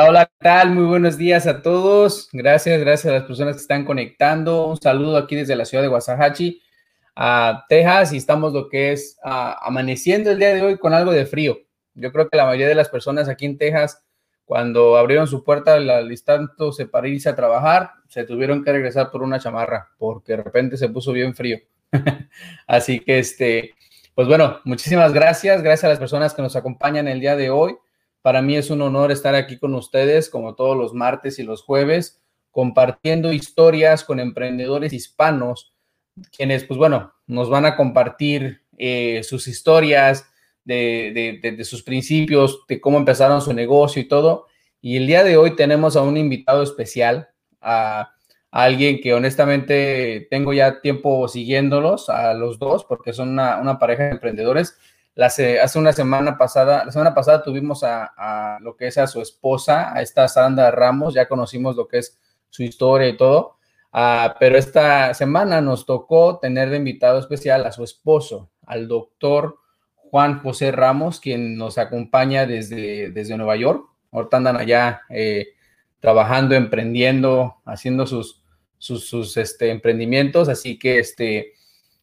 Hola, hola, ¿qué tal? Muy buenos días a todos. Gracias, gracias a las personas que están conectando. Un saludo aquí desde la ciudad de Guasahachi, a Texas, y estamos lo que es amaneciendo el día de hoy con algo de frío. Yo creo que la mayoría de las personas aquí en Texas, cuando abrieron su puerta al instante para irse a trabajar, se tuvieron que regresar por una chamarra, porque de repente se puso bien frío. Así que, este, pues bueno, muchísimas gracias. Gracias a las personas que nos acompañan el día de hoy. Para mí es un honor estar aquí con ustedes, como todos los martes y los jueves, compartiendo historias con emprendedores hispanos, quienes, pues bueno, nos van a compartir eh, sus historias de, sus principios, de cómo empezaron su negocio y todo. Y el día de hoy tenemos a un invitado especial, a, alguien que honestamente tengo ya tiempo siguiéndolos, a los dos, porque son una, una pareja de emprendedores hace una semana pasada, la semana pasada tuvimos a, lo que es a su esposa, a esta Sandra Ramos, ya conocimos lo que es su historia y todo, ah, pero esta semana nos tocó tener de invitado especial a su esposo, al doctor Juan José Ramos, quien nos acompaña desde, desde Nueva York. Ahorita andan allá eh, trabajando, emprendiendo, haciendo sus, sus, sus este, emprendimientos, así que este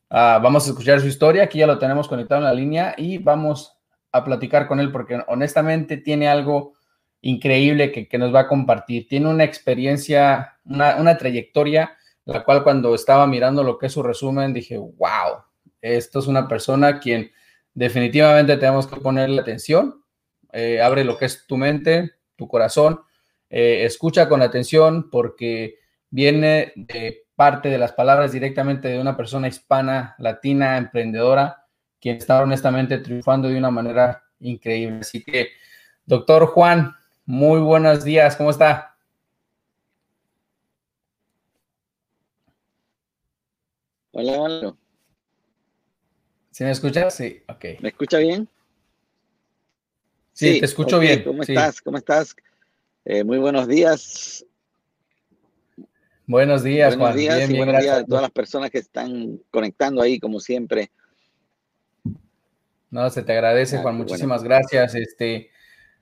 Ah, vamos a escuchar su historia, aquí ya lo tenemos conectado en la línea y vamos a platicar con él porque honestamente tiene algo increíble que, nos va a compartir. Tiene una experiencia, una, trayectoria, la cual cuando estaba mirando lo que es su resumen dije, wow, esto es una persona quien definitivamente tenemos que ponerle atención. Eh, abre lo que es tu mente, tu corazón, eh, escucha con atención porque viene de parte de las palabras directamente de una persona hispana, latina, emprendedora, quien está honestamente triunfando de una manera increíble. Así que, doctor Juan, muy buenos días, ¿cómo está? Hola, hola. ¿Sí me escuchas? Sí, ok. ¿Me escucha bien? Sí, te escucho bien. ¿Cómo estás? ¿Cómo estás? Eh, muy buenos días. Buenos días, buenos Días y buenos días a todas las personas que están conectando ahí, como siempre. No, se te agradece, ah, Juan. Muchísimas gracias. Este,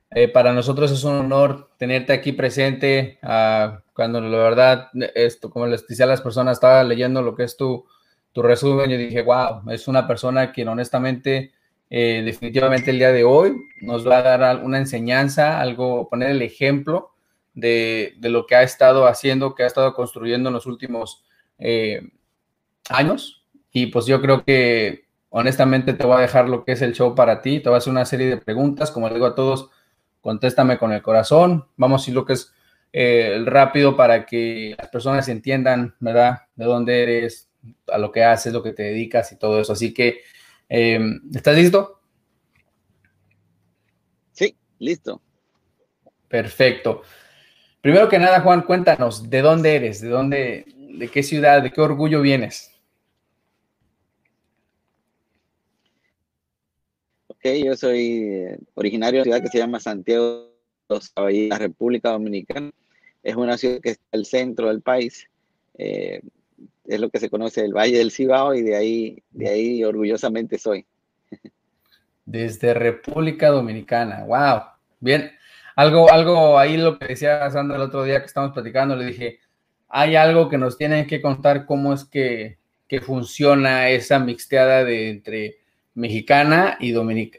eh, para nosotros es un honor tenerte aquí presente. Ah, cuando la verdad, esto, como les decía a las personas, estaba leyendo lo que es tu, tu resumen y dije, wow, es una persona que honestamente, eh, definitivamente el día de hoy nos va a dar una enseñanza, algo, poner el ejemplo de, lo que ha estado haciendo, que ha estado construyendo en los últimos eh, años. Y pues yo creo que honestamente te voy a dejar lo que es el show para ti. Te voy a hacer una serie de preguntas. Como digo a todos, contéstame con el corazón. Vamos a ir lo que es eh, rápido para que las personas entiendan, ¿verdad? De dónde eres, a lo que haces, lo que te dedicas y todo eso. Así que, eh, ¿estás listo? Sí, listo. Perfecto. Primero que nada, Juan, cuéntanos, ¿de dónde eres? ¿De dónde, de qué ciudad, de qué orgullo vienes? Ok, yo soy eh, originario de una ciudad que se llama Santiago de la República Dominicana. Es una ciudad que está el centro del país. Eh, es lo que se conoce el Valle del Cibao y de ahí, de ahí orgullosamente soy. Desde República Dominicana, wow. Bien, algo, algo ahí lo que decía Sandra el otro día que estábamos platicando, le dije, hay algo que nos tienen que contar cómo es que, funciona esa mixteada de entre mexicana y,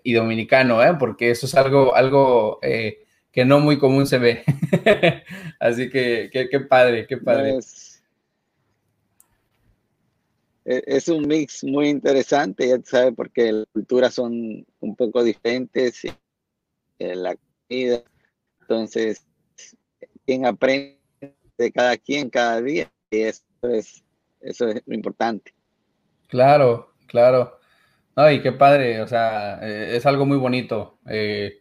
y dominicano, ¿eh? porque eso es algo, algo eh, que no muy común se ve. Así que qué padre, qué padre. E, es, un mix muy interesante, ya sabes, porque las culturas son un poco diferentes, eh, la comida, entonces, quien aprende de cada quien cada día, y eso es, eso es lo importante. Claro, claro. Ay, qué padre, o sea, eh, es algo muy bonito eh,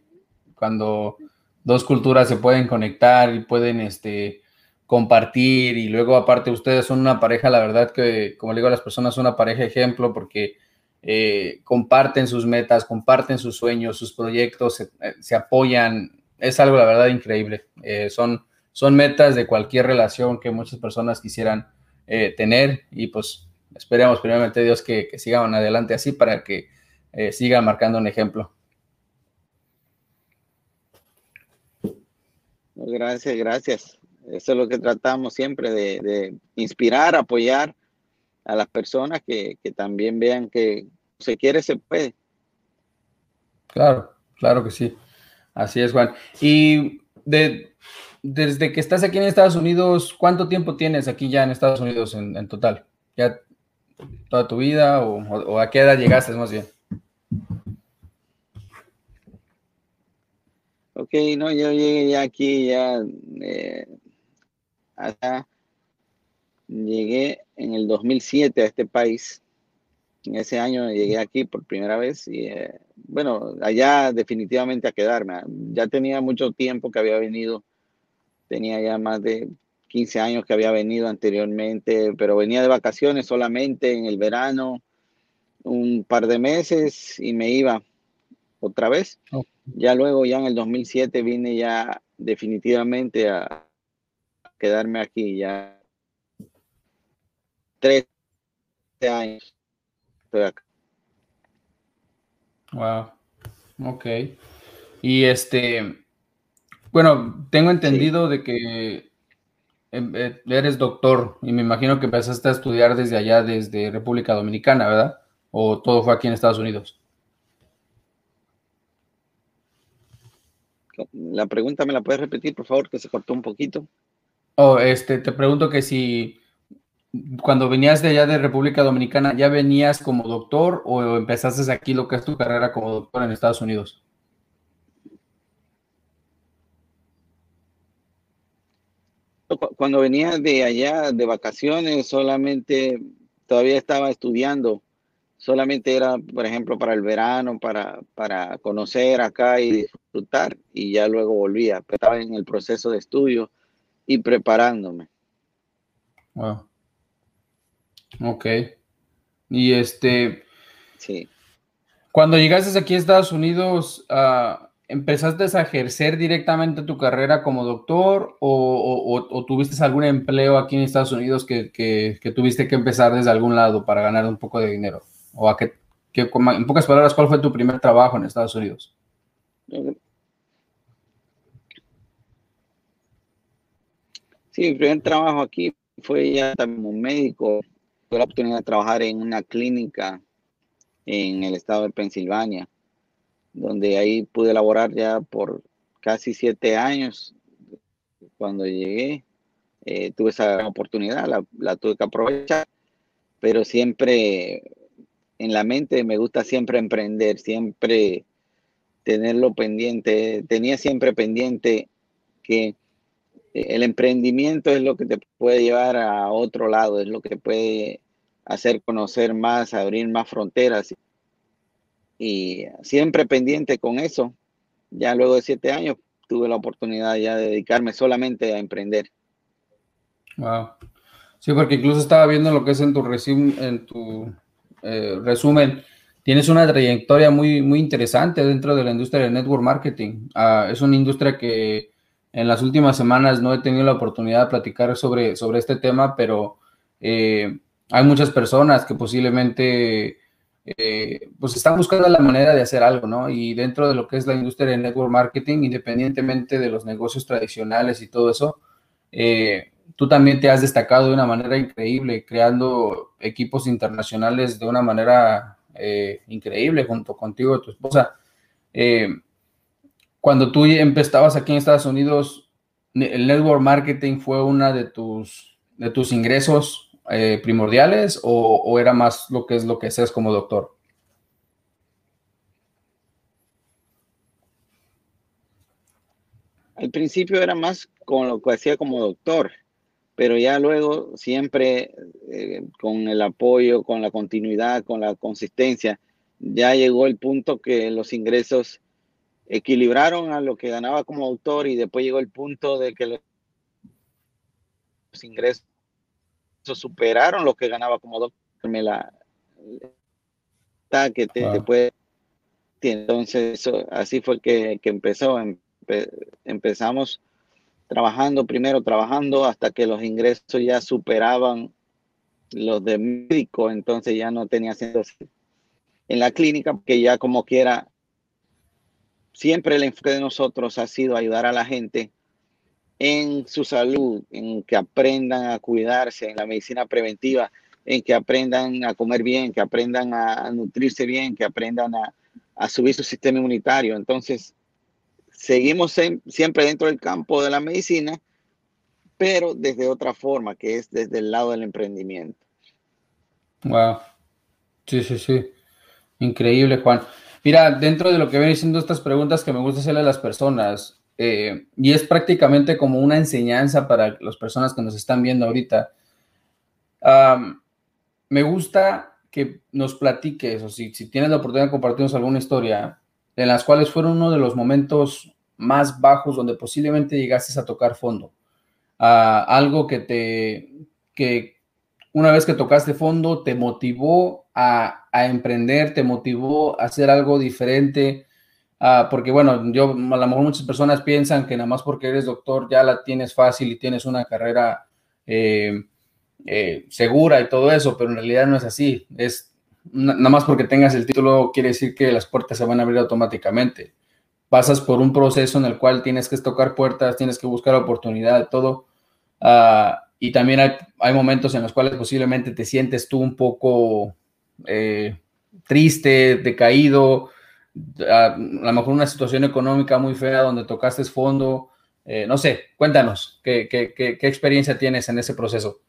cuando dos culturas se pueden conectar y pueden este, compartir y luego aparte ustedes son una pareja, la verdad que, como le digo a las personas, son una pareja ejemplo porque eh, comparten sus metas, comparten sus sueños, sus proyectos, se apoyan, es algo, la verdad, increíble. Eh, son, son metas de cualquier relación que muchas personas quisieran eh, tener y pues esperemos primeramente Dios que, sigan adelante así para que eh, sigan marcando un ejemplo. Gracias, gracias. Eso es lo que tratamos siempre de, inspirar, apoyar a las personas que, que también vean que se quiere, se puede. Claro, claro que sí. Así es, Juan. Y de, desde que estás aquí en Estados Unidos, ¿cuánto tiempo tienes aquí ya en Estados Unidos en, total? ¿Ya toda tu vida o, a qué edad llegaste más bien? Ok, no, yo llegué ya aquí, ya eh, llegué en el 2007 a este país. En ese año llegué aquí por primera vez y eh, bueno, allá definitivamente a quedarme. Ya tenía mucho tiempo que había venido, tenía ya más de 15 años que había venido anteriormente, pero venía de vacaciones solamente en el verano, un par de meses y me iba otra vez. Ya luego, ya en el 2007 vine ya definitivamente a quedarme aquí, ya 13 años estoy acá. Wow. Ok. Y este, bueno, tengo entendido de que em, eh, eres doctor y me imagino que empezaste a estudiar desde allá, desde República Dominicana, ¿verdad? ¿O todo fue aquí en Estados Unidos? La pregunta me la puedes repetir, por favor, que se cortó un poquito. Oh, este, te pregunto que si cuando venías de allá de República Dominicana, ¿ya venías como doctor o empezaste aquí lo que es tu carrera como doctor en Estados Unidos? Cuando venía de allá de vacaciones, solamente todavía estaba estudiando. Solamente era, por ejemplo, para el verano, para, para conocer acá y disfrutar. Y ya luego volvía. Estaba en el proceso de estudio y preparándome. Wow. Ok. Y este. Sí. Cuando llegaste aquí a Estados Unidos, uh, ¿empezaste a ejercer directamente tu carrera como doctor o, tuviste algún empleo aquí en Estados Unidos que, tuviste que empezar desde algún lado para ganar un poco de dinero? ¿O a qué, en pocas palabras, cuál fue tu primer trabajo en Estados Unidos? Sí, mi primer trabajo aquí fue ya como médico tuve la oportunidad de trabajar en una clínica en el estado de Pensilvania, donde ahí pude laborar ya por casi siete años. Cuando llegué, eh, tuve esa oportunidad, la, tuve que aprovechar, pero siempre en la mente me gusta siempre emprender, siempre tenerlo pendiente. Tenía siempre pendiente que el emprendimiento es lo que te puede llevar a otro lado, es lo que puede hacer conocer más, abrir más fronteras. Y siempre pendiente con eso. Ya luego de siete años tuve la oportunidad ya de dedicarme solamente a emprender. Wow. Sí, porque incluso estaba viendo lo que es en tu, en tu eh, resumen. Tienes una trayectoria muy, muy interesante dentro de la industria del network marketing. Ah, es una industria que en las últimas semanas no he tenido la oportunidad de platicar sobre, sobre este tema, pero eh, hay muchas personas que posiblemente eh, pues están buscando la manera de hacer algo, ¿no? Y dentro de lo que es la industria de network marketing, independientemente de los negocios tradicionales y todo eso, eh, tú también te has destacado de una manera increíble, creando equipos internacionales de una manera increíble junto contigo y tu esposa cuando tú empezabas aquí en Estados Unidos, el network marketing fue una de tus, de tus ingresos eh, primordiales o, era más lo que es lo que haces como doctor? Al principio era más con lo que hacía como doctor, pero ya luego siempre eh, con el apoyo, con la continuidad, con la consistencia, ya llegó el punto que los ingresos equilibraron a lo que ganaba como autor y después llegó el punto de que los ingresos superaron lo que ganaba como doctor. Me la que te, puede entonces así fue que, empezó. Empezamos trabajando primero trabajando hasta que los ingresos ya superaban los de médico. Entonces ya no tenía sentido en la clínica que ya como quiera siempre el enfoque de nosotros ha sido ayudar a la gente en su salud, en que aprendan a cuidarse, en la medicina preventiva, en que aprendan a comer bien, que aprendan a, nutrirse bien, que aprendan a, subir su sistema inmunitario. Entonces, seguimos siempre dentro del campo de la medicina, pero desde otra forma, que es desde el lado del emprendimiento. Wow. Sí, sí, sí. Increíble, Juan. Mira, dentro de lo que ven diciendo estas preguntas que me gusta hacerle a las personas, eh, y es prácticamente como una enseñanza para las personas que nos están viendo ahorita. me gusta que nos platiques, o si, tienes la oportunidad de compartirnos alguna historia, en las cuales fueron uno de los momentos más bajos donde posiblemente llegaste a tocar fondo. algo que te, que una vez que tocaste fondo, te motivó a, a emprender, te motivó a hacer algo diferente, Ah, porque bueno, yo a lo mejor muchas personas piensan que nada más porque eres doctor ya la tienes fácil y tienes una carrera eh, eh, segura y todo eso, pero en realidad no es así. Es nada más porque tengas el título quiere decir que las puertas se van a abrir automáticamente. Pasas por un proceso en el cual tienes que tocar puertas, tienes que buscar oportunidad, todo. Ah, y también hay, momentos en los cuales posiblemente te sientes tú un poco eh, triste, decaído, a, lo mejor una situación económica muy fea donde tocaste fondo, eh, no sé, cuéntanos, ¿qué, qué, experiencia tienes en ese proceso?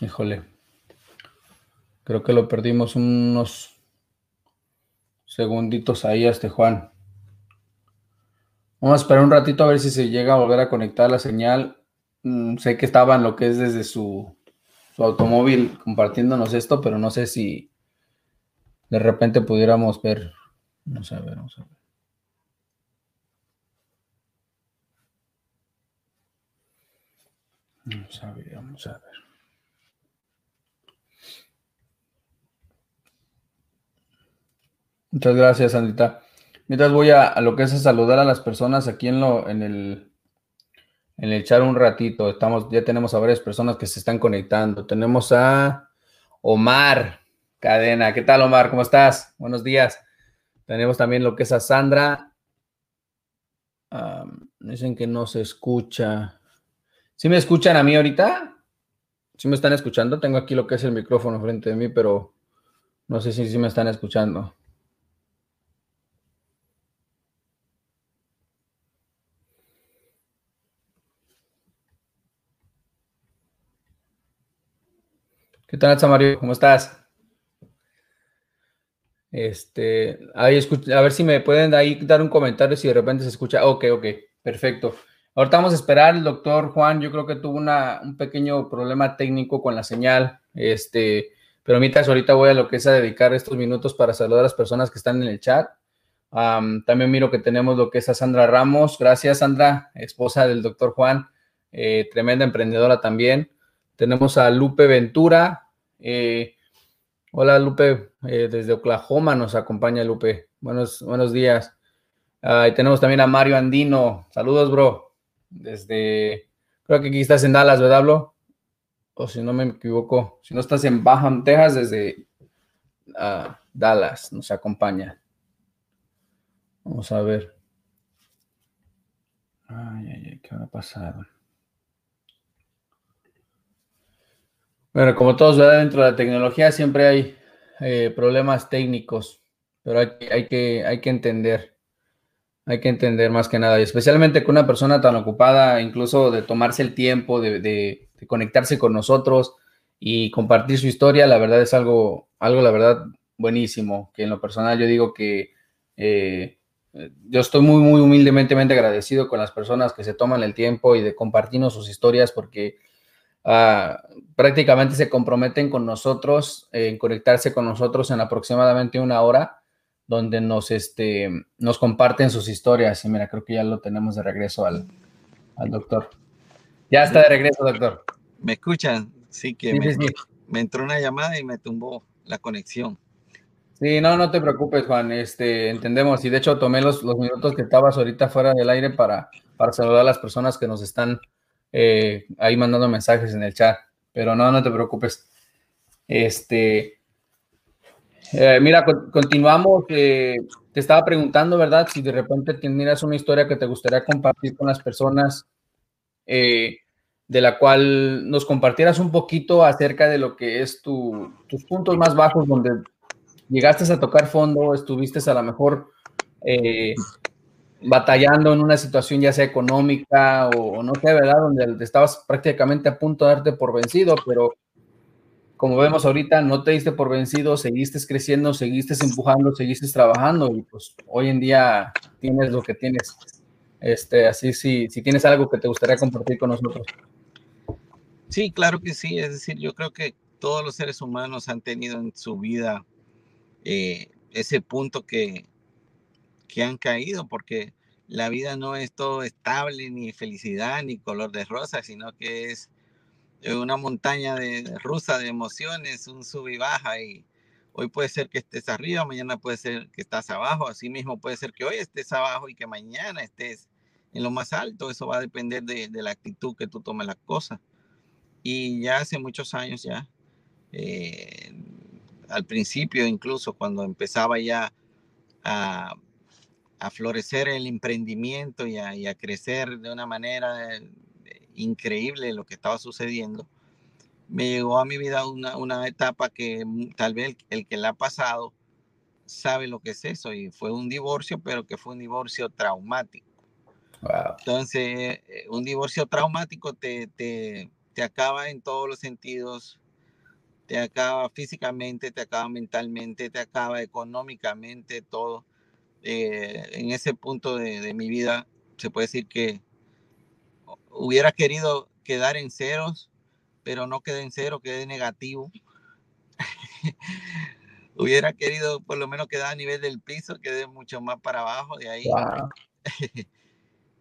Híjole, creo que lo perdimos unos segunditos ahí a este Juan. Vamos a esperar un ratito a ver si se llega a volver a conectar la señal. Mm, sé que estaba en lo que es desde su, su automóvil compartiéndonos esto, pero no sé si de repente pudiéramos ver. Vamos a ver, vamos a ver. Vamos a ver, vamos a ver. Muchas gracias, Sandita. Mientras voy a, lo que es saludar a las personas aquí en, lo, en, el, en el chat un ratito. Estamos, ya tenemos a varias personas que se están conectando. Tenemos a Omar Cadena. ¿Qué tal, Omar? ¿Cómo estás? Buenos días. Tenemos también lo que es a Sandra. dicen que no se escucha. ¿Sí me escuchan a mí ahorita? ¿Sí me están escuchando? Tengo aquí lo que es el micrófono frente de mí, pero no sé si sí me están escuchando. ¿Qué tal, Samario? ¿Cómo estás? Este, ahí a ver si me pueden ahí dar un comentario si de repente se escucha. Ok, ok, perfecto. Ahorita vamos a esperar. El doctor Juan, yo creo que tuvo una, un pequeño problema técnico con la señal. Este, pero mientras ahorita voy a lo que es a dedicar estos minutos para saludar a las personas que están en el chat. también miro que tenemos lo que es a Sandra Ramos. Gracias, Sandra, esposa del doctor Juan, eh, tremenda emprendedora también. Tenemos a Lupe Ventura. Eh, hola Lupe, eh, desde Oklahoma nos acompaña Lupe. Buenos, buenos días. Ah, y tenemos también a Mario Andino. Saludos, bro. Desde, creo que aquí estás en Dallas, ¿verdad, bro? O si no me equivoco, si no estás en Baham, Texas, desde ah, Dallas nos acompaña. Vamos a ver. Ay, ay, ay, ¿qué ha pasado? Bueno, como todos ven dentro de la tecnología siempre hay eh, problemas técnicos, pero hay, hay, que, hay que entender, hay que entender más que nada, y especialmente con una persona tan ocupada, incluso de tomarse el tiempo de, conectarse con nosotros y compartir su historia, la verdad es algo, algo la verdad, buenísimo, que en lo personal yo digo que eh, yo estoy muy, muy humildemente agradecido con las personas que se toman el tiempo y de compartirnos sus historias porque Ah, prácticamente se comprometen con nosotros en conectarse con nosotros en aproximadamente una hora, donde nos, este, nos comparten sus historias. Y mira, creo que ya lo tenemos de regreso al, doctor. Ya está de regreso, doctor. ¿Me escuchan? Sí, que me, entró una llamada y me tumbó la conexión. Sí, no, no te preocupes, Juan. Este, entendemos. Y de hecho tomé los, los minutos que estabas ahorita fuera del aire para para saludar a las personas que nos están eh, ahí mandando mensajes en el chat. Pero no, no te preocupes. Este, eh, mira, continuamos. te estaba preguntando, ¿verdad? Si de repente tienes una historia que te gustaría compartir con las personas, de la cual nos compartieras un poquito acerca de lo que es tu, tus puntos más bajos, donde llegaste a tocar fondo, estuviste a lo mejor eh, batallando en una situación ya sea económica o, no sé, ¿verdad? Donde estabas prácticamente a punto de darte por vencido, pero como vemos ahorita, no te diste por vencido, seguiste creciendo, seguiste empujando, seguiste trabajando y pues hoy en día tienes lo que tienes. Este, así si, si tienes algo que te gustaría compartir con nosotros. Sí, claro que sí. Es decir, yo creo que todos los seres humanos han tenido en su vida eh, ese punto que, que han caído, porque la vida no es todo estable, ni felicidad, ni color de rosa, sino que es una montaña de, rusa de emociones, un sub y baja, y hoy puede ser que estés arriba, mañana puede ser que estás abajo, así mismo puede ser que hoy estés abajo y que mañana estés en lo más alto, eso va a depender de, la actitud que tú tomes las cosas. Y ya hace muchos años ya, eh, al principio incluso cuando empezaba ya a a florecer el emprendimiento y a, crecer de una manera eh, increíble lo que estaba sucediendo, me llegó a mi vida una, etapa que tal vez el, que la ha pasado sabe lo que es eso y fue un divorcio, pero que fue un divorcio traumático. Entonces, eh, un divorcio traumático te, te, te acaba en todos los sentidos, te acaba físicamente, te acaba mentalmente, te acaba económicamente, todo. Eh, en ese punto de, mi vida, se puede decir que hubiera querido quedar en ceros, pero no quedé en cero, quedé negativo. hubiera querido por lo menos quedar a nivel del piso, quedé mucho más para abajo de ahí.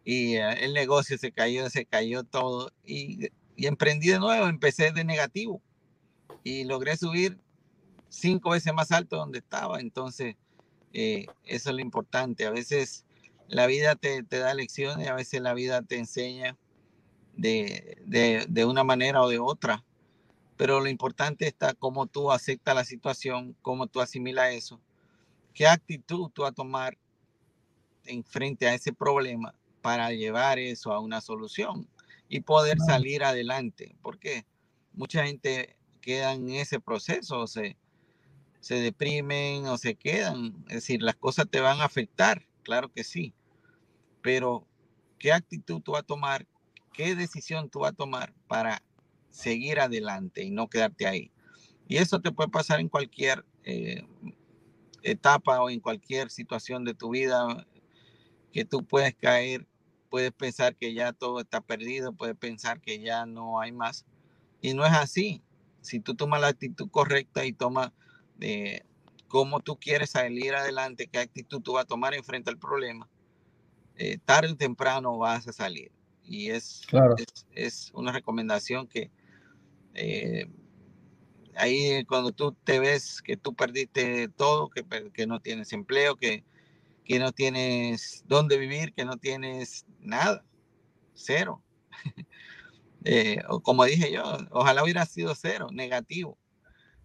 y eh, el negocio se cayó, se cayó todo. Y, y emprendí de nuevo, empecé de negativo y logré subir cinco veces más alto donde estaba. Entonces, eh, eso es lo importante. A veces la vida te, da lecciones, a veces la vida te enseña de, una manera o de otra. Pero lo importante está cómo tú aceptas la situación, cómo tú asimilas eso, qué actitud tú vas a tomar en frente a ese problema para llevar eso a una solución y poder salir adelante. Porque mucha gente queda en ese proceso, o sea, se deprimen o se quedan. Es decir, las cosas te van a afectar, claro que sí. Pero, ¿qué actitud tú vas a tomar? ¿Qué decisión tú vas a tomar para seguir adelante y no quedarte ahí? Y eso te puede pasar en cualquier eh, etapa o en cualquier situación de tu vida que tú puedes caer, puedes pensar que ya todo está perdido, puedes pensar que ya no hay más. Y no es así. Si tú tomas la actitud correcta y tomas de cómo tú quieres salir adelante, qué actitud tú vas a tomar en frente al problema, eh, tarde o temprano vas a salir. Y es, es, una recomendación que eh, ahí cuando tú te ves que tú perdiste todo, que, que no tienes empleo, que, que no tienes dónde vivir, que no tienes nada, cero. Eh, o como dije yo, ojalá hubiera sido cero, negativo.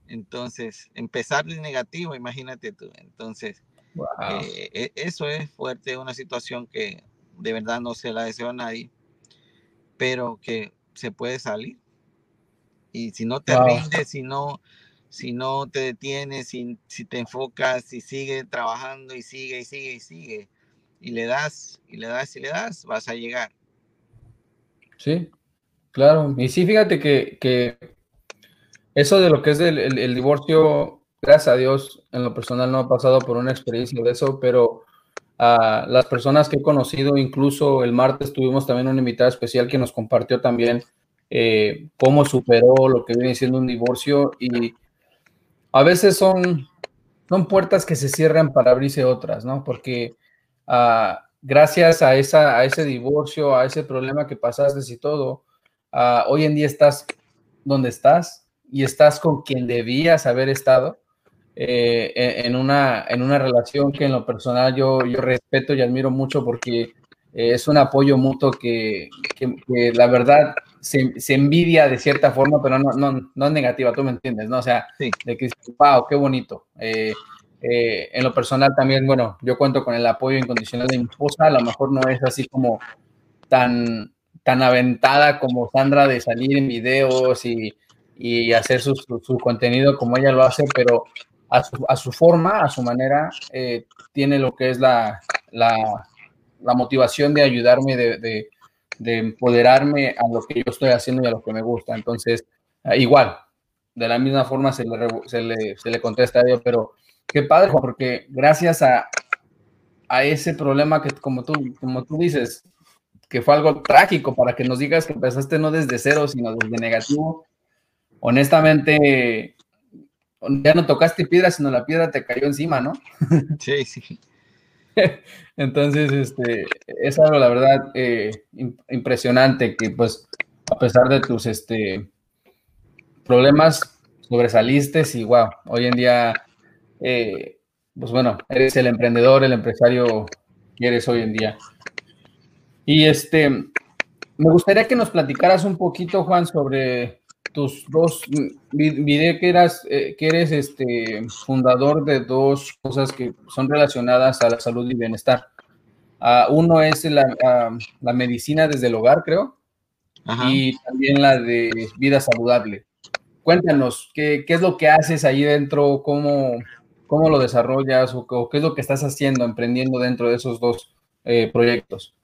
Entonces, empezar de negativo, imagínate tú. Entonces, eh, e, eso es fuerte, una situación que de verdad no se la deseo a nadie, pero que se puede salir. Y si no te rindes, si no, si no te detienes, si, si te enfocas, si sigue trabajando y sigue y sigue y sigue, y le das, y le das y le das, vas a llegar. Sí, claro. Y sí, fíjate que, que eso de lo que es el, divorcio, gracias a Dios, en lo personal no ha pasado por una experiencia de eso, pero a las personas que he conocido, incluso el martes tuvimos también una invitada especial que nos compartió también eh, cómo superó lo que viene siendo un divorcio y a veces son, son puertas que se cierran para abrirse otras, ¿no? Porque ah, gracias a, esa, a ese divorcio, a ese problema que pasaste y todo, ah, hoy en día estás donde estás, y estás con quien debías haber estado eh, en, una, en una relación que en lo personal yo, yo respeto y admiro mucho porque es un apoyo mutuo que, la verdad se, envidia de cierta forma, pero no, no, no es negativa, tú me entiendes, ¿no? O sea, de que, wow, qué bonito. Eh, eh, en lo personal también, bueno, yo cuento con el apoyo incondicional de mi esposa, a lo mejor no es así como tan, tan aventada como Sandra de salir en videos y, y hacer su, su, contenido como ella lo hace, pero a su, a su forma, a su manera, eh, tiene lo que es la, la la motivación de ayudarme, de, empoderarme a lo que yo estoy haciendo y a lo que me gusta. Entonces, ah, igual, de la misma forma se le, se le, contesta a Dios, pero qué padre, porque gracias a, ese problema que, como tú, como tú dices, que fue algo trágico para que nos digas que empezaste no desde cero, sino desde negativo, honestamente, ya no tocaste piedra, sino la piedra te cayó encima, ¿no? Sí, sí. Entonces, este, es algo, la verdad, eh, impresionante que, pues, a pesar de tus este, problemas, sobresaliste y, wow, hoy en día, eh, pues bueno, eres el emprendedor, el empresario que eres hoy en día. Y este, me gustaría que nos platicaras un poquito, Juan, sobre tus dos, vi, que, eras, eh, que eres este, fundador de dos cosas que son relacionadas a la salud y bienestar. Uh, uno es la, ah, la, medicina desde el hogar, creo, y también la de vida saludable. Cuéntanos, ¿qué, ¿qué, es lo que haces ahí dentro? ¿Cómo, cómo lo desarrollas? O, qué es lo que estás haciendo, emprendiendo dentro de esos dos eh, proyectos?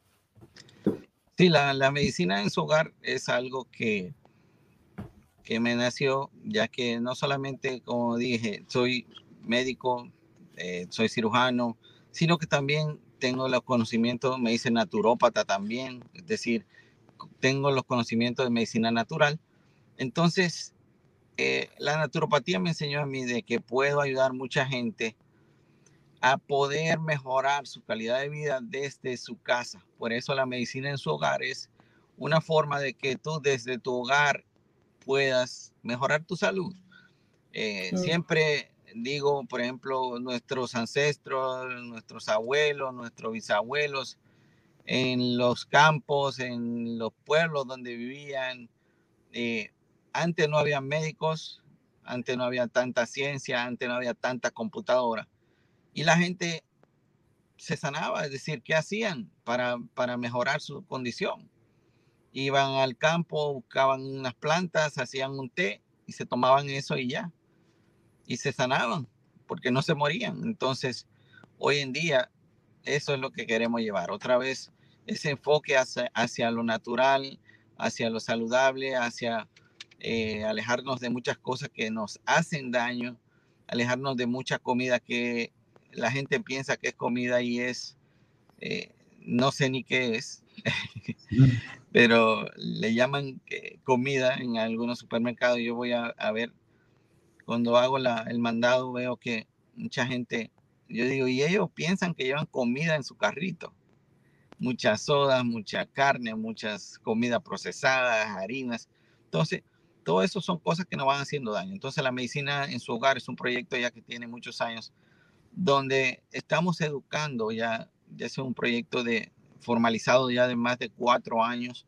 Sí, la, la medicina en su hogar es algo que que me nació, ya que no solamente, como dije, soy médico, eh, soy cirujano, sino que también tengo los conocimientos, me dice naturópata también, es decir, tengo los conocimientos de medicina natural. Entonces, eh, la naturopatía me enseñó a mí de que puedo ayudar mucha gente a poder mejorar su calidad de vida desde su casa. Por eso la medicina en su hogar es una forma de que tú desde tu hogar puedas mejorar tu salud. Eh, siempre digo, por ejemplo, nuestros ancestros, nuestros abuelos, nuestros bisabuelos, en los campos, en los pueblos donde vivían, eh, antes no había médicos, antes no había tanta ciencia, antes no había tanta computadora. Y la gente se sanaba, es decir, ¿qué hacían para, para mejorar su condición? Iban al campo, buscaban unas plantas, hacían un té y se tomaban eso y ya. Y se sanaban porque no se morían. Entonces, hoy en día, eso es lo que queremos llevar. Otra vez, ese enfoque hacia, lo natural, hacia lo saludable, hacia eh, alejarnos de muchas cosas que nos hacen daño, alejarnos de mucha comida que la gente piensa que es comida y es, eh, no sé ni qué es. Pero le llaman comida en algunos supermercados. Yo voy a, ver, cuando hago el mandado, veo que mucha gente, yo digo, y ellos piensan que llevan comida en su carrito. Muchas sodas, mucha carne, muchas comidas procesadas, harinas. Entonces, todo eso son cosas que nos van haciendo daño. Entonces, la medicina en su hogar es un proyecto ya que tiene muchos años, donde estamos educando ya, ya es un proyecto de, formalizado ya de más de cuatro años,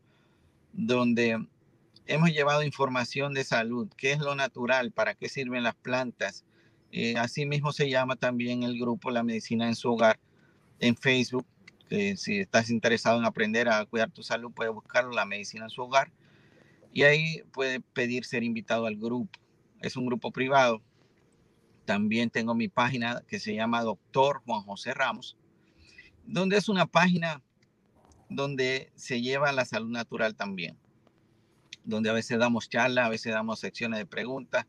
donde hemos llevado información de salud, qué es lo natural, para qué sirven las plantas. Eh, asimismo se llama también el grupo La Medicina en su Hogar en Facebook. si estás interesado en aprender a cuidar tu salud, puedes buscarlo, La Medicina en su Hogar. Y ahí puede pedir ser invitado al grupo. Es un grupo privado. También tengo mi página que se llama Doctor Juan José Ramos, donde es una página donde se lleva la salud natural también, donde a veces damos charlas, a veces damos secciones de preguntas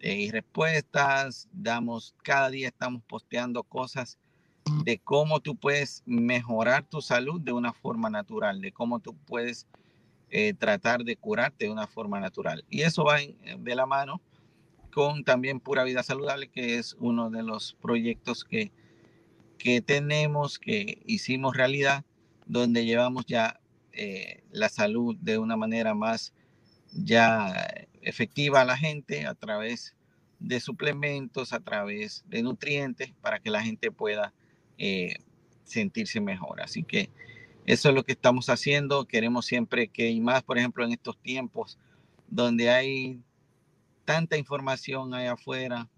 eh, y respuestas, damos, cada día estamos posteando cosas de cómo tú puedes mejorar tu salud de una forma natural, de cómo tú puedes eh, tratar de curarte de una forma natural. Y eso va de la mano con también Pura Vida Saludable, que es uno de los proyectos que, que tenemos, que hicimos realidad donde llevamos ya eh, la salud de una manera más ya efectiva a la gente a través de suplementos, a través de nutrientes, para que la gente pueda eh, sentirse mejor. Así que Eso es lo que estamos haciendo. Queremos siempre que, y más por ejemplo en estos tiempos donde hay tanta información allá afuera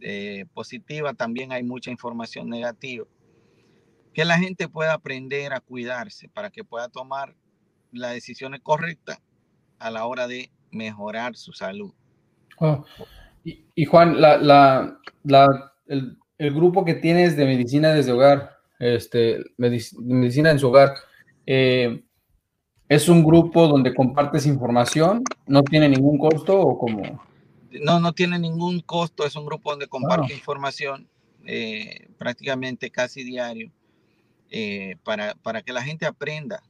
eh, positiva, también hay mucha información negativa. Que la gente pueda aprender a cuidarse para que pueda tomar las decisiones correctas a la hora de mejorar su salud. Oh, y, Juan, la, el, grupo que tienes de medicina desde hogar, este, medicina en su hogar, eh, ¿es un grupo donde compartes información? ¿No tiene ningún costo o cómo? No, no tiene ningún costo, es un grupo donde comparto información eh, prácticamente casi diario eh, para, para que la gente aprenda,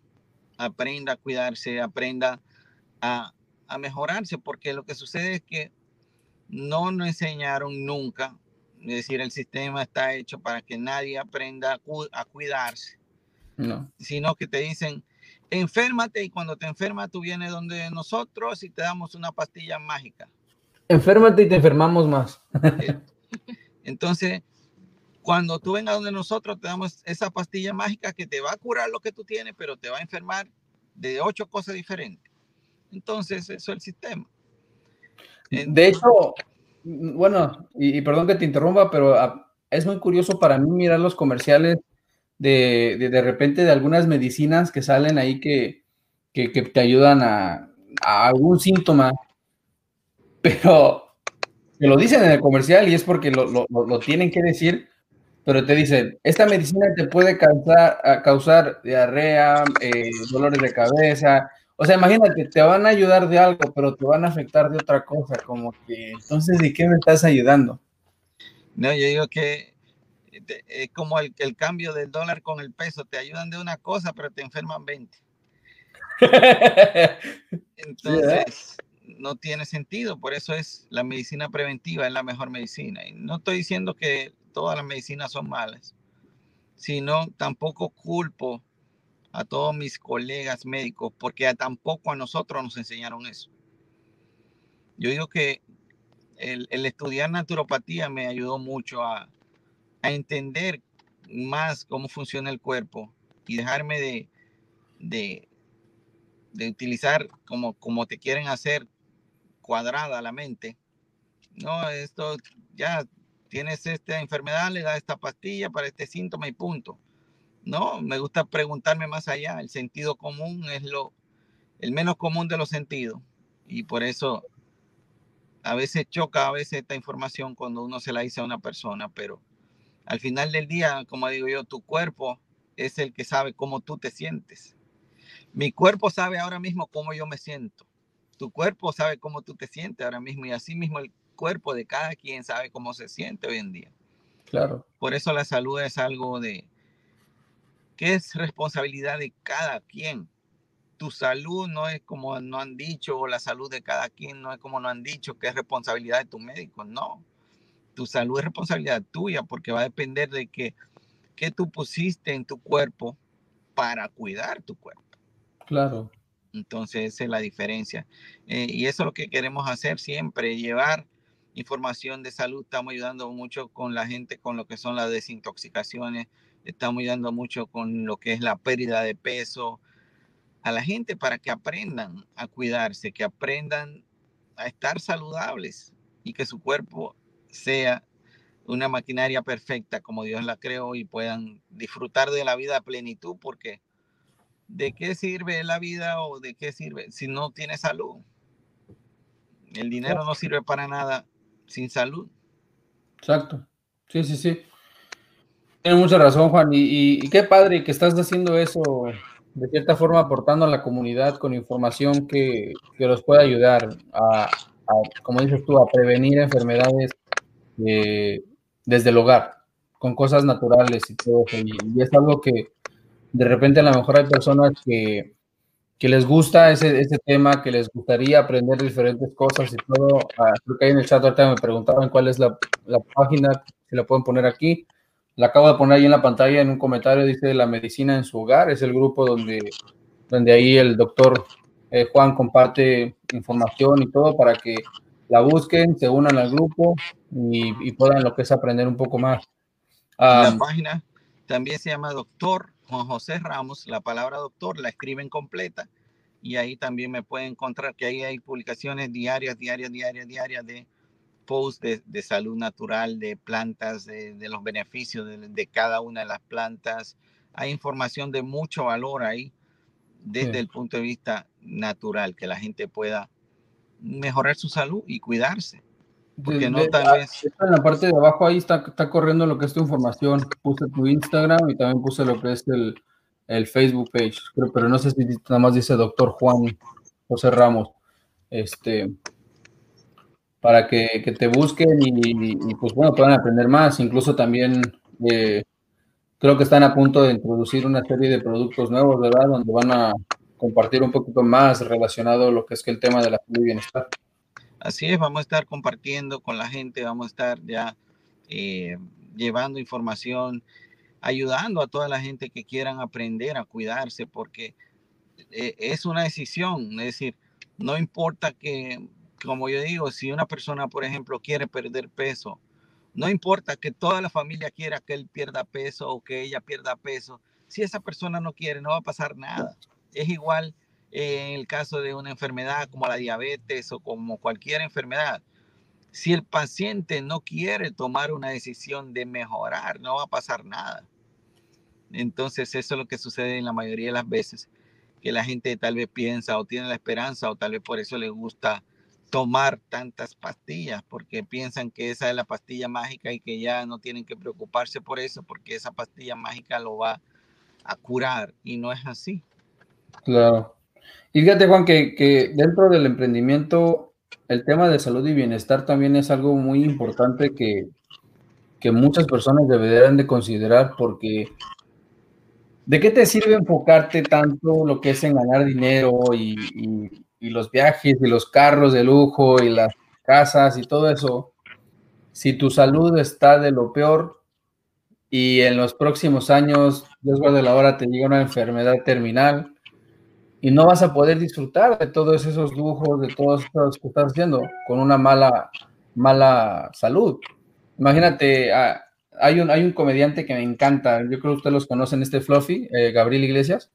aprenda a cuidarse, aprenda a, a mejorarse, porque lo que sucede es que no nos enseñaron nunca es decir, el sistema está hecho para que nadie aprenda a, cuidarse, sino que te dicen, enférmate y cuando te enfermas tú vienes donde nosotros y te damos una pastilla mágica. Enférmate y te enfermamos más. Eh, entonces, cuando tú vengas donde nosotros te damos esa pastilla mágica que te va a curar lo que tú tienes, pero te va a enfermar de ocho cosas diferentes. Entonces, eso es el sistema. De hecho, bueno, y, perdón que te interrumpa, pero ah, es muy curioso para mí mirar los comerciales de, de, repente de algunas medicinas que salen ahí que, que, te ayudan a, algún síntoma, pero te lo dicen en el comercial y es porque lo, lo, lo tienen que decir, pero te dicen, esta medicina te puede causar, causar diarrea, eh, dolores de cabeza, o sea, imagínate, te van a ayudar de algo, pero te van a afectar de otra cosa, como que, entonces, ¿de qué me estás ayudando? No, yo digo que es como el, el cambio del dólar con el peso, te ayudan de una cosa, pero te enferman 20. Entonces, no tiene sentido, por eso es la medicina preventiva, es la mejor medicina. Y no estoy diciendo que todas las medicinas son malas, sino tampoco culpo a todos mis colegas médicos, porque tampoco a nosotros nos enseñaron eso. Yo digo que el, estudiar naturopatía me ayudó mucho a, entender más cómo funciona el cuerpo y dejarme de, de, de, utilizar como, como te quieren hacer cuadrada la mente. No, esto ya tienes esta enfermedad, le da esta pastilla para este síntoma y punto. No, me gusta preguntarme más allá. El sentido común es lo, el menos común de los sentidos. Y por eso a veces choca a veces esta información cuando uno se la dice a una persona, pero al final del día, como digo yo, tu cuerpo es el que sabe cómo tú te sientes. Mi cuerpo sabe ahora mismo cómo yo me siento. Tu cuerpo sabe cómo tú te sientes ahora mismo y así mismo el cuerpo de cada quien sabe cómo se siente hoy en día. Claro. Por eso la salud es algo de, que es responsabilidad de cada quien. Tu salud no es como no han dicho, o la salud de cada quien no es como no han dicho, que es responsabilidad de tu médico. No, tu salud es responsabilidad tuya porque va a depender de que, qué tú pusiste en tu cuerpo para cuidar tu cuerpo. Claro. Entonces, esa es la diferencia. Eh, y eso es lo que queremos hacer siempre, llevar información de salud. Estamos ayudando mucho con la gente con lo que son las desintoxicaciones, estamos ayudando mucho con lo que es la pérdida de peso a la gente para que aprendan a cuidarse, que aprendan a estar saludables y que su cuerpo sea una maquinaria perfecta como Dios la creó y puedan disfrutar de la vida a plenitud porque ¿de qué sirve la vida o de qué sirve si no tiene salud? El dinero no sirve para nada sin salud. Exacto. Sí, sí, sí. Tienes mucha razón, Juan. Y, qué padre que estás haciendo eso, de cierta forma aportando a la comunidad con información que, que los pueda ayudar a, como dices tú, a prevenir enfermedades eh, desde el hogar, con cosas naturales y todo eso. Y, es algo que de repente a lo mejor hay personas que, que les gusta ese, ese, tema, que les gustaría aprender diferentes cosas y todo. Ah, creo que ahí en el chat ahorita me preguntaban cuál es la, la página, si la pueden poner aquí. La acabo de poner ahí en la pantalla en un comentario, dice La Medicina en su Hogar, es el grupo donde, donde ahí el doctor eh, Juan comparte información y todo para que la busquen, se unan al grupo y, puedan lo que es aprender un poco más. la página también se llama doctor Juan José Ramos, la palabra doctor la escriben completa y ahí también me pueden encontrar que ahí hay publicaciones diarias, diarias, diarias, diarias de posts de, salud natural, de plantas, de, los beneficios de, cada una de las plantas. Hay información de mucho valor ahí desde el punto de vista natural, que la gente pueda mejorar su salud y cuidarse. Porque no tal vez... En la parte de abajo ahí está, está corriendo lo que es tu información. Puse tu Instagram y también puse lo que es el, el Facebook page, pero no sé si nada más dice doctor Juan José Ramos. Este, para que, te busquen y, pues bueno, puedan aprender más. Incluso también eh, creo que están a punto de introducir una serie de productos nuevos, ¿verdad? Donde van a compartir un poquito más relacionado a lo que es que el tema de la salud y bienestar. Así es, vamos a estar compartiendo con la gente, vamos a estar ya eh, llevando información, ayudando a toda la gente que quieran aprender a cuidarse, porque eh, es una decisión, es decir, no importa que como yo digo, si una persona, por ejemplo, quiere perder peso, no importa que toda la familia quiera que él pierda peso o que ella pierda peso, si esa persona no quiere, no va a pasar nada. Es igual en el caso de una enfermedad como la diabetes o como cualquier enfermedad. Si el paciente no quiere tomar una decisión de mejorar, no va a pasar nada. Entonces eso es lo que sucede en la mayoría de las veces, que la gente tal vez piensa o tiene la esperanza o tal vez por eso le gusta tomar tantas pastillas porque piensan que esa es la pastilla mágica y que ya no tienen que preocuparse por eso porque esa pastilla mágica lo va a curar y no es así. Claro. Y fíjate Juan que, que dentro del emprendimiento el tema de salud y bienestar también es algo muy importante que, que muchas personas deberían de considerar porque ¿de qué te sirve enfocarte tanto lo que es en ganar dinero y y los viajes y los carros de lujo y las casas y todo eso, si tu salud está de lo peor y en los próximos años, Dios de la hora, te llega una enfermedad terminal y no vas a poder disfrutar de todos esos lujos, de todos esos que estás haciendo con una mala, mala salud. Imagínate, ah, hay un, hay un comediante que me encanta, yo creo que ustedes los conocen, este Fluffy, eh, Gabriel Iglesias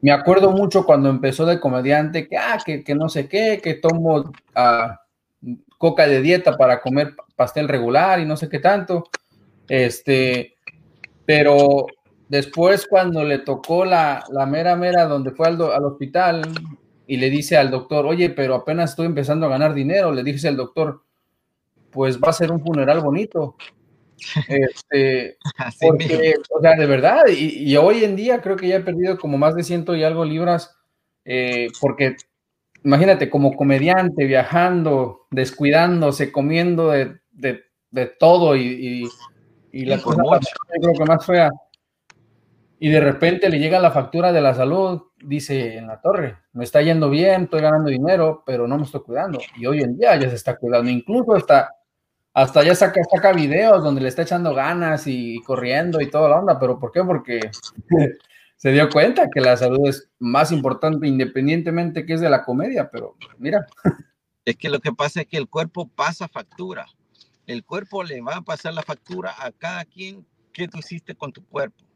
me acuerdo mucho cuando empezó de comediante, que, ah, que, no sé qué, que tomo ah, coca de dieta para comer pastel regular y no sé qué tanto. Este, pero después cuando le tocó la, la mera mera donde fue al, al, hospital y le dice al doctor, oye, pero apenas estoy empezando a ganar dinero, le dice al doctor, pues va a ser un funeral bonito. Este, porque, o sea, de verdad, y, hoy en día creo que ya he perdido como más de ciento y algo libras, eh, porque imagínate, como comediante, viajando, descuidándose, comiendo de, de, todo y, y, la cosa creo que más fea. Y de repente le llega la factura de la salud, dice en la torre, me está yendo bien, estoy ganando dinero, pero no me estoy cuidando. Y hoy en día ya se está cuidando, incluso hasta hasta ya saca, saca videos donde le está echando ganas y corriendo y toda la onda, pero ¿por qué? Porque se dio cuenta que la salud es más importante independientemente que es de la comedia, pero mira. Es que lo que pasa es que el cuerpo pasa factura. El cuerpo le va a pasar la factura a cada quien que tú hiciste con tu cuerpo.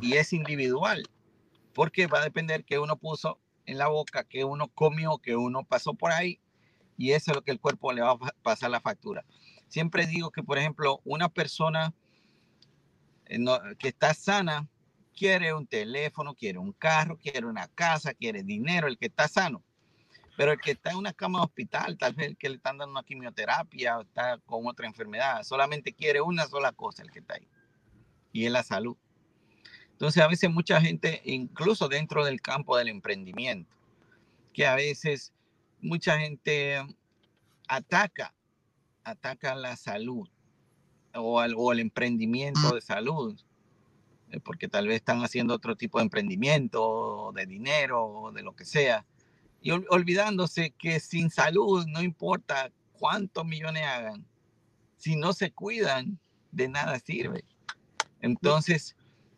Y es individual, porque va a depender que uno puso en la boca, que uno comió, que uno pasó por ahí y eso es lo que el cuerpo le va a pasar la factura. Siempre digo que, por ejemplo, una persona eh, que está sana quiere un teléfono, quiere un carro, quiere una casa, quiere dinero, el que está sano. Pero el que está en una cama de hospital, tal vez el que le están dando una quimioterapia o está con otra enfermedad, solamente quiere una sola cosa el que está ahí, y es la salud. Entonces a veces mucha gente, incluso dentro del campo del emprendimiento, que a veces mucha gente ataca, ataca la salud o, el emprendimiento de salud, eh, porque tal vez están haciendo otro tipo de emprendimiento, de dinero, o de lo que sea, y olvidándose que sin salud no importa cuántos millones hagan, si no se cuidan, de nada sirve. Entonces,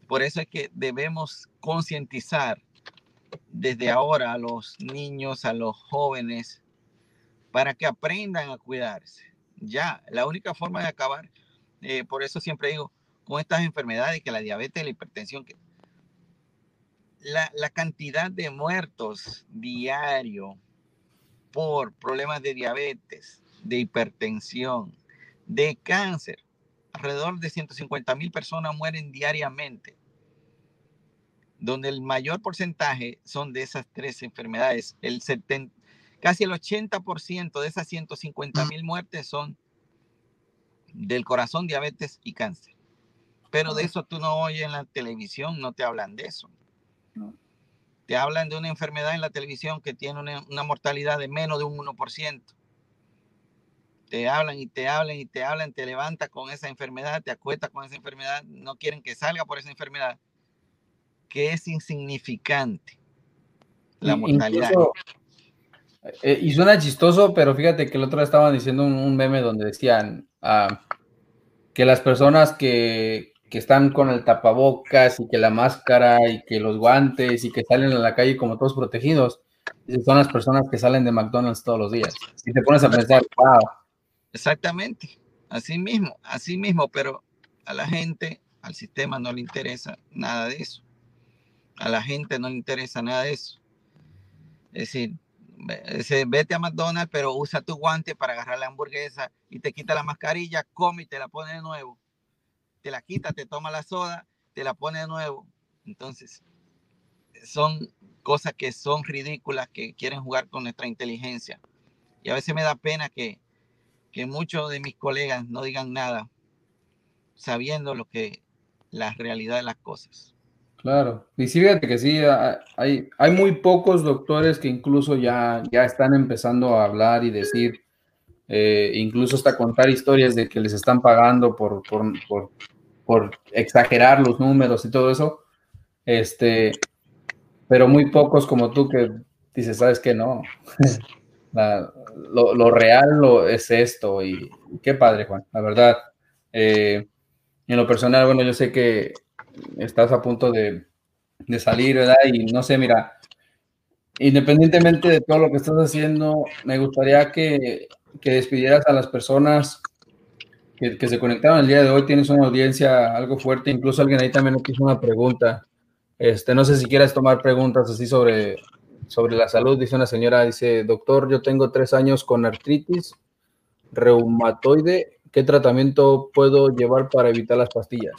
por eso es que debemos concientizar desde ahora a los niños, a los jóvenes, para que aprendan a cuidarse. Ya, la única forma de acabar, eh, por eso siempre digo, con estas enfermedades, que la diabetes la hipertensión, que la, la cantidad de muertos diario por problemas de diabetes, de hipertensión, de cáncer, alrededor de 150 mil personas mueren diariamente, donde el mayor porcentaje son de esas tres enfermedades. El 70, casi el 80% de esas 150 mil muertes son del corazón, diabetes y cáncer. Pero de eso tú no oyes en la televisión, no te hablan de eso. Te hablan de una enfermedad en la televisión que tiene una, una mortalidad de menos de un 1% te hablan y te hablan y te hablan, te levantas con esa enfermedad, te acuestas con esa enfermedad, no quieren que salga por esa enfermedad, que es insignificante la mortalidad. Eh, y suena chistoso, pero fíjate que el otro día estaban diciendo un, meme donde decían ah, que las personas que, que están con el tapabocas y que la máscara y que los guantes y que salen a la calle como todos protegidos, son las personas que salen de McDonald's todos los días. Y te pones a pensar, wow, Exactamente, así mismo, así mismo, pero a la gente, al sistema no le interesa nada de eso. A la gente no le interesa nada de eso. Es decir, vete a McDonald's, pero usa tu guante para agarrar la hamburguesa y te quita la mascarilla, come y te la pone de nuevo. Te la quita, te toma la soda, te la pone de nuevo. Entonces, son cosas que son ridículas, que quieren jugar con nuestra inteligencia. Y a veces me da pena que, que muchos de mis colegas no digan nada sabiendo lo que la realidad de las cosas. Claro, y sí, fíjate que sí, hay, hay muy pocos doctores que incluso ya, ya están empezando a hablar y decir, eh, incluso hasta contar historias de que les están pagando por, por, por, por, exagerar los números y todo eso, este, pero muy pocos como tú que dices, sabes que no, lo, real lo, es esto y qué padre, Juan, la verdad. Eh, en lo personal, bueno, yo sé que estás a punto de, salir, ¿verdad? Y no sé, mira, independientemente de todo lo que estás haciendo, me gustaría que, despidieras a las personas que, que, se conectaron el día de hoy. Tienes una audiencia algo fuerte, incluso alguien ahí también nos hizo una pregunta. Este, no sé si quieras tomar preguntas así sobre, sobre la salud, dice una señora, dice, doctor, yo tengo tres años con artritis reumatoide, ¿qué tratamiento puedo llevar para evitar las pastillas?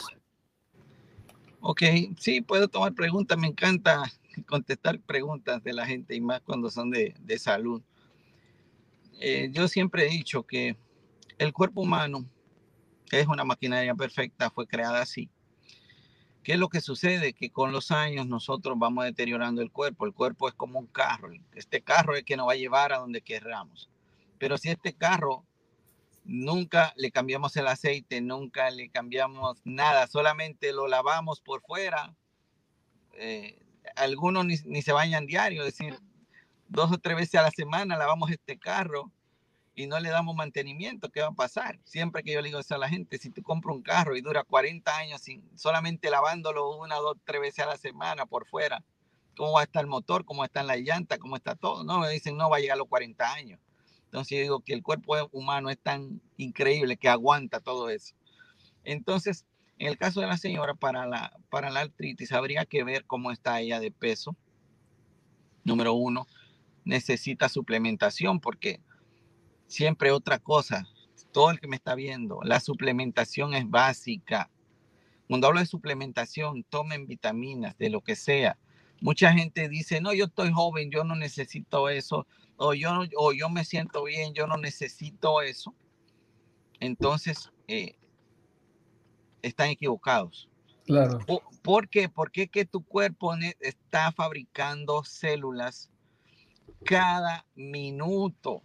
Ok, sí, puedo tomar preguntas, me encanta contestar preguntas de la gente y más cuando son de, salud. Eh, yo siempre he dicho que el cuerpo humano es una maquinaria perfecta, fue creada así. ¿Qué es lo que sucede? Que con los años nosotros vamos deteriorando el cuerpo. El cuerpo es como un carro. Este carro es que nos va a llevar a donde queramos. Pero si este carro nunca le cambiamos el aceite, nunca le cambiamos nada, solamente lo lavamos por fuera, eh, algunos ni, ni, se bañan diario, es decir, dos o tres veces a la semana lavamos este carro y no le damos mantenimiento, ¿qué va a pasar? Siempre que yo le digo eso a la gente, si tú compras un carro y dura 40 años sin, solamente lavándolo una, dos, tres veces a la semana por fuera, ¿cómo va a estar el motor? ¿Cómo está la llanta? ¿Cómo está todo? No, me dicen, no va a llegar a los 40 años. Entonces digo que el cuerpo humano es tan increíble que aguanta todo eso. Entonces, en el caso de la señora, para la, para la artritis, habría que ver cómo está ella de peso. Número uno, necesita suplementación porque siempre otra cosa. Todo el que me está viendo, la suplementación es básica. Cuando hablo de suplementación, tomen vitaminas, de lo que sea. Mucha gente dice, no, yo estoy joven, yo no necesito eso, o yo, o yo me siento bien, yo no necesito eso. Entonces, eh, están equivocados. Claro. ¿Por, qué? Porque que tu cuerpo está fabricando células cada minuto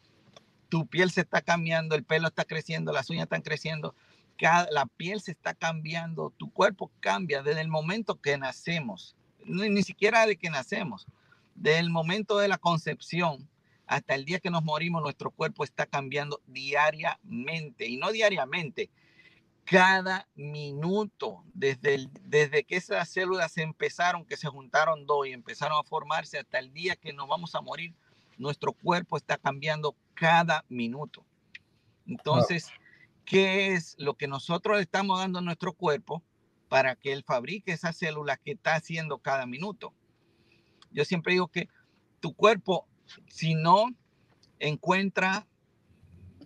tu piel se está cambiando, el pelo está creciendo, las uñas están creciendo, cada, la piel se está cambiando, tu cuerpo cambia desde el momento que nacemos, ni, ni siquiera de que nacemos, desde el momento de la concepción hasta el día que nos morimos, nuestro cuerpo está cambiando diariamente y no diariamente, cada minuto, desde, desde que esas células empezaron, que se juntaron dos y empezaron a formarse hasta el día que nos vamos a morir, nuestro cuerpo está cambiando cada minuto. Entonces, ¿qué es lo que nosotros estamos dando a nuestro cuerpo? para que él fabrique esas células que está haciendo cada minuto. Yo siempre digo que tu cuerpo, si no encuentra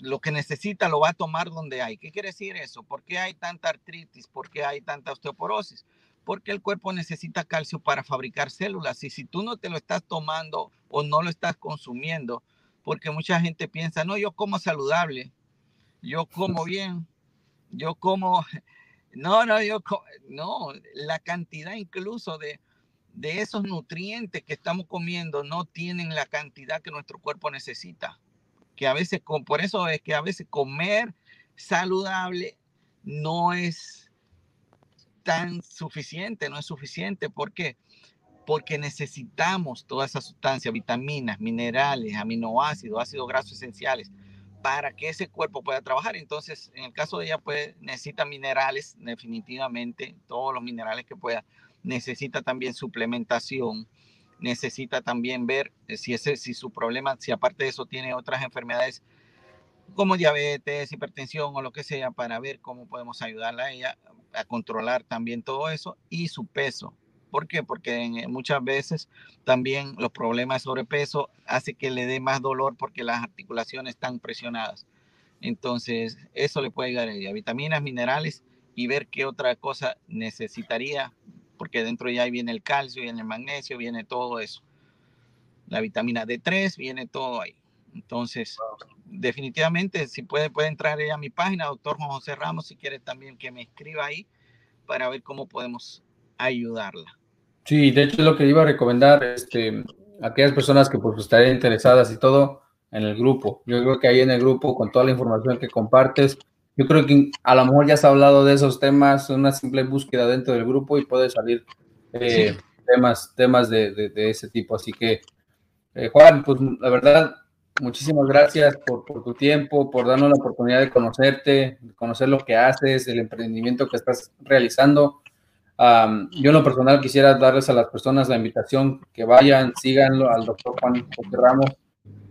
lo que necesita, lo va a tomar donde hay. ¿Qué quiere decir eso? ¿Por qué hay tanta artritis? ¿Por qué hay tanta osteoporosis? Porque el cuerpo necesita calcio para fabricar células. Y si tú no te lo estás tomando o no lo estás consumiendo, porque mucha gente piensa, no, yo como saludable, yo como bien, yo como, no, no, yo, no, la cantidad incluso de, de esos nutrientes que estamos comiendo no tienen la cantidad que nuestro cuerpo necesita. Que a veces, por eso es que a veces comer saludable no es tan suficiente, no es suficiente. ¿Por qué? Porque necesitamos toda esa sustancia, vitaminas, minerales, aminoácidos, ácidos grasos esenciales para que ese cuerpo pueda trabajar. Entonces, en el caso de ella, pues necesita minerales, definitivamente, todos los minerales que pueda. Necesita también suplementación, necesita también ver eh, si, ese, si su problema, si aparte de eso tiene otras enfermedades como diabetes, hipertensión o lo que sea, para ver cómo podemos ayudarla a ella a controlar también todo eso y su peso. ¿Por qué? Porque muchas veces también los problemas de sobrepeso hace que le dé más dolor porque las articulaciones están presionadas. Entonces, eso le puede ayudar a ella. Vitaminas, minerales y ver qué otra cosa necesitaría, porque dentro ya viene el calcio, viene el magnesio, viene todo eso. La vitamina D3, viene todo ahí. Entonces, definitivamente, si puede, puede entrar a mi página, doctor José Ramos, si quiere también que me escriba ahí para ver cómo podemos ayudarla. Sí, de hecho lo que iba a recomendar este, a aquellas personas que pues estarían interesadas y todo en el grupo. Yo creo que ahí en el grupo, con toda la información que compartes, yo creo que a lo mejor ya has hablado de esos temas, una simple búsqueda dentro del grupo y puede salir eh, temas, temas de, ese tipo. Así que, eh, Juan, pues la verdad, muchísimas gracias por, por, tu tiempo, por darnos la oportunidad de conocerte, de conocer lo que haces, el emprendimiento que estás realizando yo en lo personal quisiera darles a las personas la invitación que vayan, síganlo al doctor Juan José Ramos.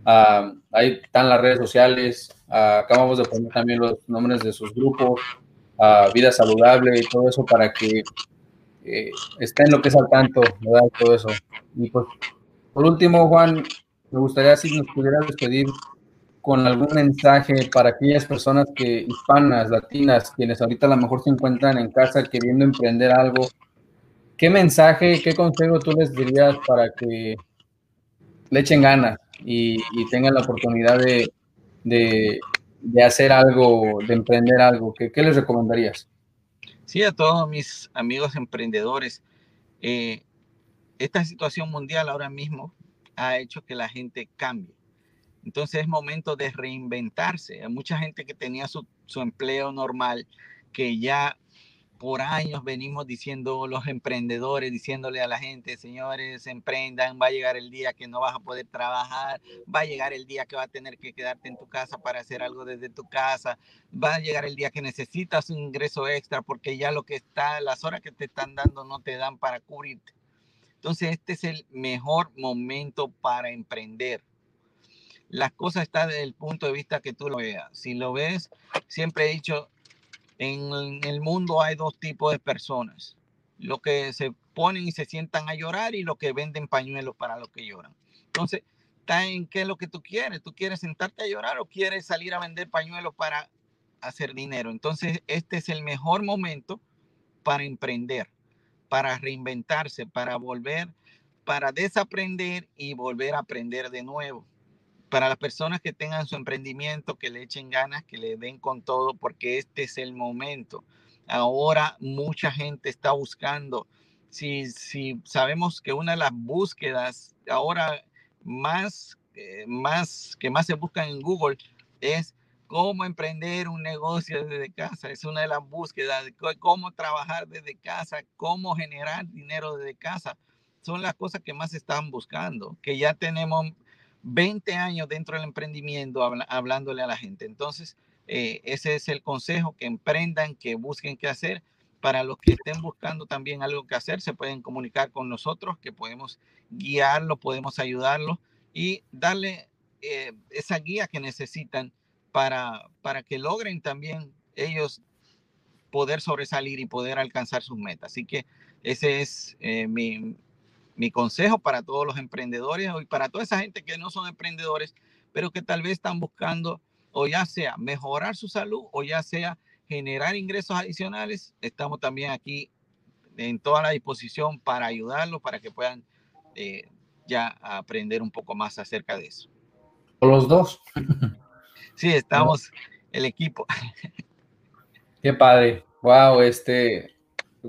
Ahí están las redes sociales. acabamos de poner también los nombres de sus grupos, Vida Saludable y todo eso para que eh, estén lo que es al tanto, ¿verdad? Todo eso. Y pues, por último, Juan, me gustaría si nos pudieras despedir con algún mensaje para aquellas personas que hispanas, latinas, quienes ahorita a lo mejor se encuentran en casa queriendo emprender algo, ¿qué mensaje, qué consejo tú les dirías para que le echen ganas y, tengan la oportunidad de, de, hacer algo, de emprender algo? ¿Qué, les recomendarías? Sí, a todos mis amigos emprendedores, eh, esta situación mundial ahora mismo ha hecho que la gente cambie entonces es momento de reinventarse. Hay mucha gente que tenía su, empleo normal, que ya por años venimos diciendo los emprendedores, diciéndole a la gente, señores, emprendan, va a llegar el día que no vas a poder trabajar, va a llegar el día que va a tener que quedarte en tu casa para hacer algo desde tu casa, va a llegar el día que necesitas un ingreso extra porque ya lo que está, las horas que te están dando no te dan para cubrirte. Entonces este es el mejor momento para emprender las cosas están desde el punto de vista que tú lo veas. Si lo ves, siempre he dicho, en el mundo hay dos tipos de personas. Los que se ponen y se sientan a llorar y los que venden pañuelos para los que lloran. Entonces, está en qué es lo que tú quieres. ¿Tú quieres sentarte a llorar o quieres salir a vender pañuelos para hacer dinero? Entonces, este es el mejor momento para emprender, para reinventarse, para volver, para desaprender y volver a aprender de nuevo para las personas que tengan su emprendimiento, que le echen ganas, que le den con todo, porque este es el momento. Ahora mucha gente está buscando. Si, si sabemos que una de las búsquedas ahora más, eh, más que más se buscan en Google es cómo emprender un negocio desde casa. Es una de las búsquedas, cómo trabajar desde casa, cómo generar dinero desde casa. Son las cosas que más están buscando, que ya tenemos 20 años dentro del emprendimiento hablándole a la gente. Entonces, eh, ese es el consejo, que emprendan, que busquen qué hacer. Para los que estén buscando también algo que hacer, se pueden comunicar con nosotros, que podemos guiarlos, podemos ayudarlos y darle eh, esa guía que necesitan para, para que logren también ellos poder sobresalir y poder alcanzar sus metas. Así que ese es eh, mi, mi consejo para todos los emprendedores y para toda esa gente que no son emprendedores, pero que tal vez están buscando o ya sea mejorar su salud o ya sea generar ingresos adicionales. Estamos también aquí en toda la disposición para ayudarlos, para que puedan eh, ya aprender un poco más acerca de eso. Los dos. Sí, estamos el equipo. Qué padre. Wow, este,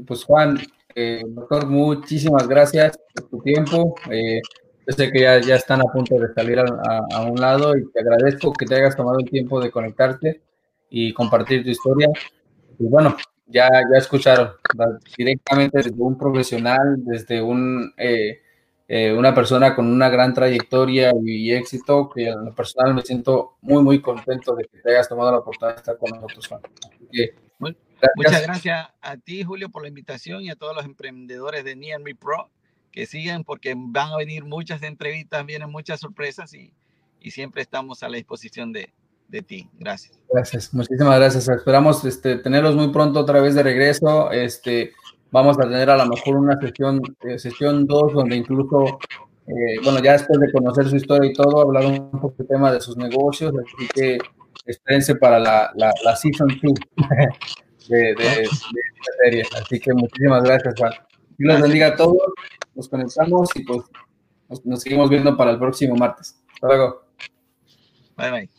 pues Juan, eh, doctor, muchísimas gracias por tu tiempo. Eh, yo sé que ya, ya, están a punto de salir a, a, un lado y te agradezco que te hayas tomado el tiempo de conectarte y compartir tu historia. Y bueno, ya, ya escucharon directamente desde un profesional, desde un, eh, eh, una persona con una gran trayectoria y, éxito, que en lo personal me siento muy, muy contento de que te hayas tomado la oportunidad de estar con nosotros. Que, gracias. Muchas gracias a ti, Julio, por la invitación y a todos los emprendedores de Nianmi Pro que sigan porque van a venir muchas entrevistas, vienen muchas sorpresas y, y siempre estamos a la disposición de, de ti. Gracias. Gracias, muchísimas gracias. Esperamos este, tenerlos muy pronto otra vez de regreso. Este, vamos a tener a lo mejor una sesión, eh, sesión 2, donde incluso, eh, bueno, ya después de conocer su historia y todo, hablar un poco del tema de sus negocios, así que espérense para la, la, la Season 2 de, de, de, esta serie. Así que muchísimas gracias, Juan. Dios los bendiga a todos, nos conectamos y pues nos, nos seguimos viendo para el próximo martes. Hasta luego. Bye, bye.